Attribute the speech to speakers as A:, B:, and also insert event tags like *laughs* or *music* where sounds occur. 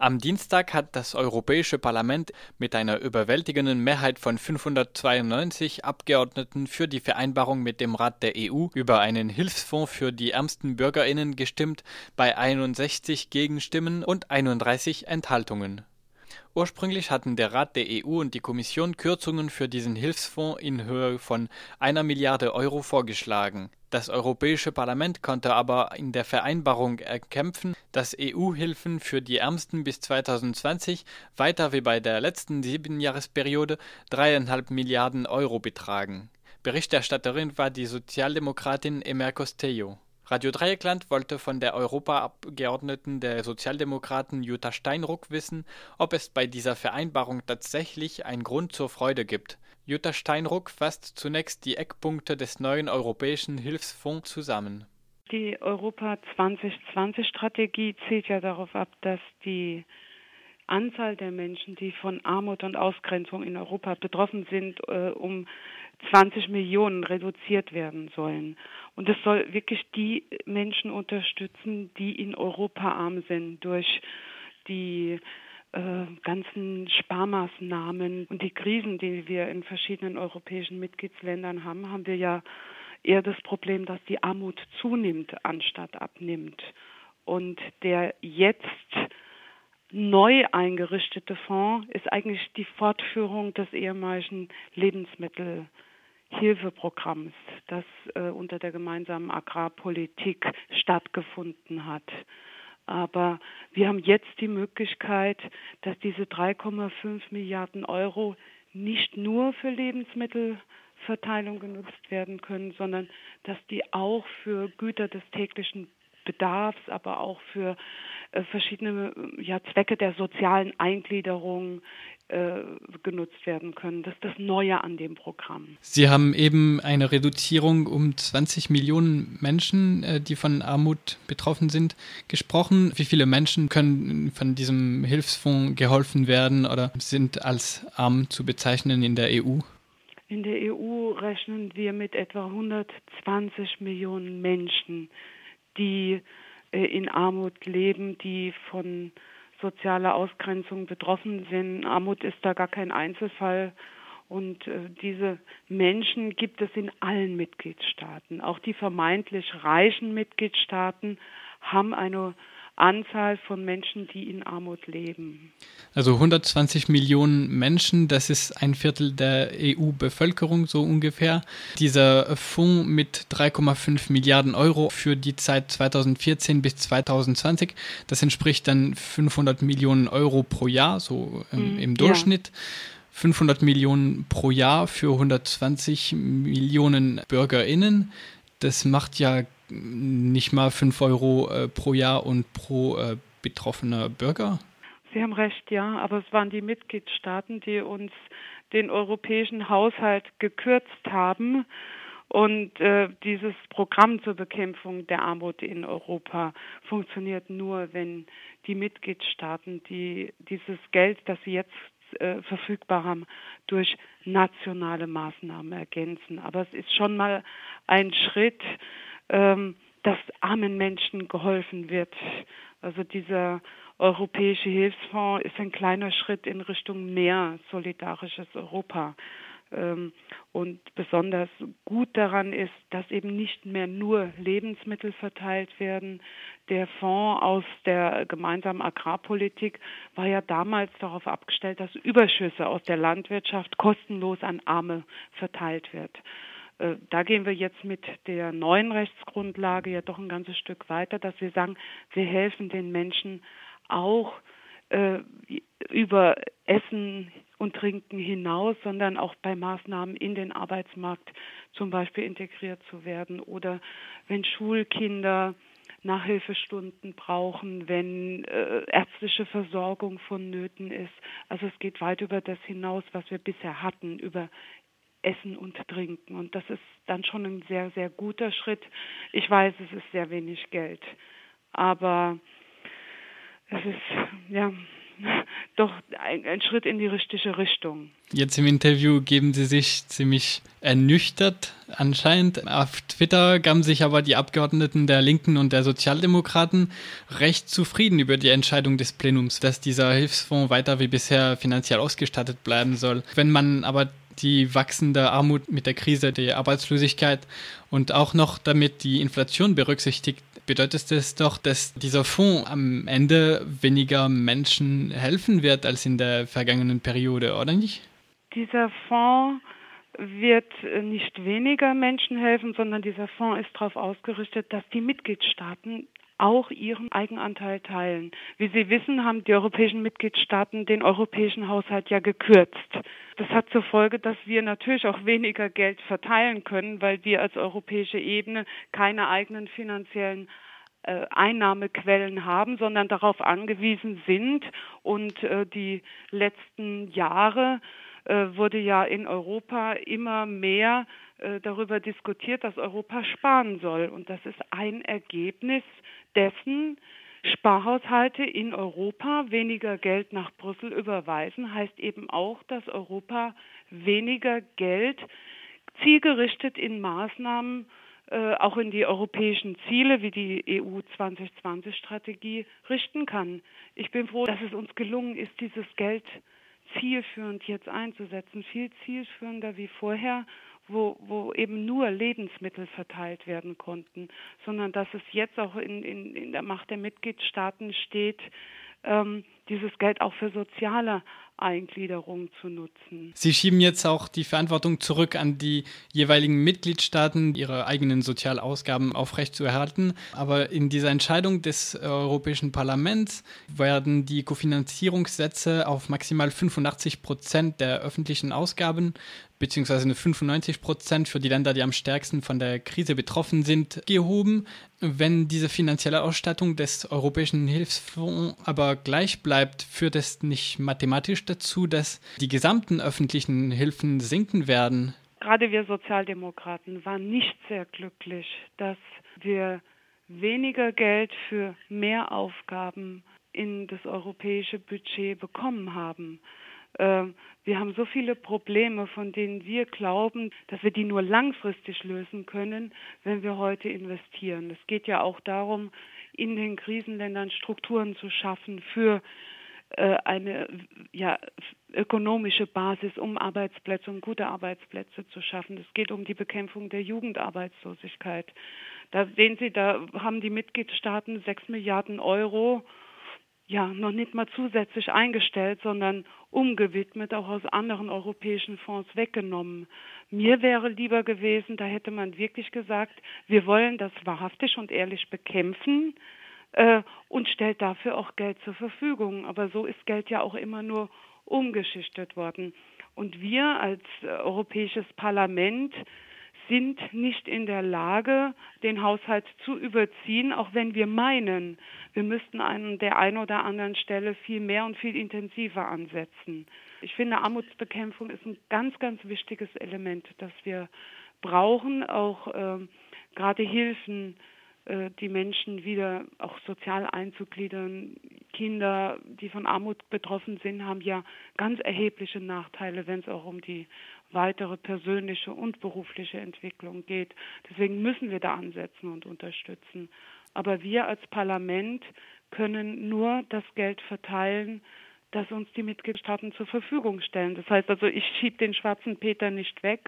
A: Am Dienstag hat das Europäische Parlament mit einer überwältigenden Mehrheit von 592 Abgeordneten für die Vereinbarung mit dem Rat der EU über einen Hilfsfonds für die ärmsten Bürgerinnen gestimmt, bei 61 Gegenstimmen und 31 Enthaltungen. Ursprünglich hatten der Rat der EU und die Kommission Kürzungen für diesen Hilfsfonds in Höhe von einer Milliarde Euro vorgeschlagen. Das Europäische Parlament konnte aber in der Vereinbarung erkämpfen, dass EU-Hilfen für die Ärmsten bis 2020 weiter wie bei der letzten Siebenjahresperiode dreieinhalb Milliarden Euro betragen. Berichterstatterin war die Sozialdemokratin Emer Costello. Radio Dreieckland wollte von der Europaabgeordneten der Sozialdemokraten Jutta Steinruck wissen, ob es bei dieser Vereinbarung tatsächlich einen Grund zur Freude gibt. Jutta Steinruck fasst zunächst die Eckpunkte des neuen Europäischen Hilfsfonds zusammen.
B: Die Europa 2020 Strategie zielt ja darauf ab, dass die Anzahl der Menschen, die von Armut und Ausgrenzung in Europa betroffen sind, äh, um 20 Millionen reduziert werden sollen. Und es soll wirklich die Menschen unterstützen, die in Europa arm sind durch die äh, ganzen Sparmaßnahmen und die Krisen, die wir in verschiedenen europäischen Mitgliedsländern haben, haben wir ja eher das Problem, dass die Armut zunimmt anstatt abnimmt. Und der jetzt neu eingerichtete Fonds ist eigentlich die Fortführung des ehemaligen Lebensmittelhilfeprogramms, das äh, unter der gemeinsamen Agrarpolitik stattgefunden hat. Aber wir haben jetzt die Möglichkeit, dass diese 3,5 Milliarden Euro nicht nur für Lebensmittelverteilung genutzt werden können, sondern dass die auch für Güter des täglichen Bedarfs, aber auch für äh, verschiedene ja, Zwecke der sozialen Eingliederung äh, genutzt werden können. Das ist das Neue an dem Programm.
A: Sie haben eben eine Reduzierung um 20 Millionen Menschen, äh, die von Armut betroffen sind, gesprochen. Wie viele Menschen können von diesem Hilfsfonds geholfen werden oder sind als arm zu bezeichnen in der EU?
B: In der EU rechnen wir mit etwa 120 Millionen Menschen, die äh, in Armut leben, die von sozialer Ausgrenzung betroffen sind. Armut ist da gar kein Einzelfall. Und äh, diese Menschen gibt es in allen Mitgliedstaaten. Auch die vermeintlich reichen Mitgliedstaaten haben eine Anzahl von Menschen, die in Armut leben.
A: Also 120 Millionen Menschen, das ist ein Viertel der EU-Bevölkerung so ungefähr. Dieser Fonds mit 3,5 Milliarden Euro für die Zeit 2014 bis 2020, das entspricht dann 500 Millionen Euro pro Jahr, so ähm, mhm, im Durchschnitt. Ja. 500 Millionen pro Jahr für 120 Millionen BürgerInnen. Das macht ja nicht mal 5 Euro äh, pro Jahr und pro äh, betroffener Bürger?
B: Sie haben recht, ja, aber es waren die Mitgliedstaaten, die uns den europäischen Haushalt gekürzt haben. Und äh, dieses Programm zur Bekämpfung der Armut in Europa funktioniert nur, wenn die Mitgliedstaaten, die dieses Geld, das sie jetzt äh, verfügbar haben, durch nationale Maßnahmen ergänzen. Aber es ist schon mal ein Schritt, ähm, dass armen Menschen geholfen wird. Also dieser europäische Hilfsfonds ist ein kleiner Schritt in Richtung mehr solidarisches Europa. Ähm, und besonders gut daran ist, dass eben nicht mehr nur Lebensmittel verteilt werden. Der Fonds aus der gemeinsamen Agrarpolitik war ja damals darauf abgestellt, dass Überschüsse aus der Landwirtschaft kostenlos an Arme verteilt wird. Äh, da gehen wir jetzt mit der neuen Rechtsgrundlage ja doch ein ganzes Stück weiter, dass wir sagen, wir helfen den Menschen auch äh, über Essen und Trinken hinaus, sondern auch bei Maßnahmen in den Arbeitsmarkt zum Beispiel integriert zu werden oder wenn Schulkinder Nachhilfestunden brauchen, wenn äh, ärztliche Versorgung vonnöten ist. Also es geht weit über das hinaus, was wir bisher hatten, über Essen und Trinken. Und das ist dann schon ein sehr, sehr guter Schritt. Ich weiß, es ist sehr wenig Geld, aber es ist ja *laughs* doch ein, ein Schritt in die richtige Richtung.
A: Jetzt im Interview geben Sie sich ziemlich ernüchtert anscheinend. Auf Twitter gaben sich aber die Abgeordneten der Linken und der Sozialdemokraten recht zufrieden über die Entscheidung des Plenums, dass dieser Hilfsfonds weiter wie bisher finanziell ausgestattet bleiben soll. Wenn man aber die wachsende Armut mit der Krise der Arbeitslosigkeit und auch noch damit die Inflation berücksichtigt, bedeutet es doch, dass dieser Fonds am Ende weniger Menschen helfen wird als in der vergangenen Periode, oder nicht?
B: Dieser Fonds wird nicht weniger Menschen helfen, sondern dieser Fonds ist darauf ausgerichtet, dass die Mitgliedstaaten auch ihren Eigenanteil teilen. Wie Sie wissen, haben die europäischen Mitgliedstaaten den europäischen Haushalt ja gekürzt. Das hat zur Folge, dass wir natürlich auch weniger Geld verteilen können, weil wir als europäische Ebene keine eigenen finanziellen äh, Einnahmequellen haben, sondern darauf angewiesen sind. Und äh, die letzten Jahre äh, wurde ja in Europa immer mehr äh, darüber diskutiert, dass Europa sparen soll. Und das ist ein Ergebnis dessen, Sparhaushalte in Europa weniger Geld nach Brüssel überweisen, heißt eben auch, dass Europa weniger Geld zielgerichtet in Maßnahmen, äh, auch in die europäischen Ziele wie die EU 2020-Strategie richten kann. Ich bin froh, dass es uns gelungen ist, dieses Geld zielführend jetzt einzusetzen, viel zielführender wie vorher wo, wo eben nur Lebensmittel verteilt werden konnten, sondern dass es jetzt auch in, in, in der Macht der Mitgliedstaaten steht, ähm, dieses Geld auch für soziale Eingliederung zu nutzen.
A: Sie schieben jetzt auch die Verantwortung zurück an die jeweiligen Mitgliedstaaten, ihre eigenen Sozialausgaben aufrechtzuerhalten. Aber in dieser Entscheidung des Europäischen Parlaments werden die Kofinanzierungssätze auf maximal 85 Prozent der öffentlichen Ausgaben beziehungsweise 95 Prozent für die Länder, die am stärksten von der Krise betroffen sind, gehoben. Wenn diese finanzielle Ausstattung des Europäischen Hilfsfonds aber gleich bleibt, führt es nicht mathematisch dazu, dass die gesamten öffentlichen Hilfen sinken werden.
B: Gerade wir Sozialdemokraten waren nicht sehr glücklich, dass wir weniger Geld für mehr Aufgaben in das europäische Budget bekommen haben. Ähm, wir haben so viele Probleme, von denen wir glauben, dass wir die nur langfristig lösen können, wenn wir heute investieren. Es geht ja auch darum, in den Krisenländern Strukturen zu schaffen für äh, eine ja, ökonomische Basis, um Arbeitsplätze, um gute Arbeitsplätze zu schaffen. Es geht um die Bekämpfung der Jugendarbeitslosigkeit. Da sehen Sie, da haben die Mitgliedstaaten sechs Milliarden Euro ja noch nicht mal zusätzlich eingestellt, sondern umgewidmet, auch aus anderen europäischen Fonds weggenommen. Mir wäre lieber gewesen, da hätte man wirklich gesagt, wir wollen das wahrhaftig und ehrlich bekämpfen äh, und stellt dafür auch Geld zur Verfügung. Aber so ist Geld ja auch immer nur umgeschichtet worden. Und wir als äh, Europäisches Parlament sind nicht in der Lage, den Haushalt zu überziehen, auch wenn wir meinen, wir müssten an der einen oder anderen Stelle viel mehr und viel intensiver ansetzen. Ich finde, Armutsbekämpfung ist ein ganz, ganz wichtiges Element, das wir brauchen, auch äh, gerade Hilfen äh, die Menschen wieder auch sozial einzugliedern. Kinder, die von Armut betroffen sind, haben ja ganz erhebliche Nachteile, wenn es auch um die weitere persönliche und berufliche Entwicklung geht. Deswegen müssen wir da ansetzen und unterstützen. Aber wir als Parlament können nur das Geld verteilen, das uns die Mitgliedstaaten zur Verfügung stellen. Das heißt also, ich schiebe den schwarzen Peter nicht weg,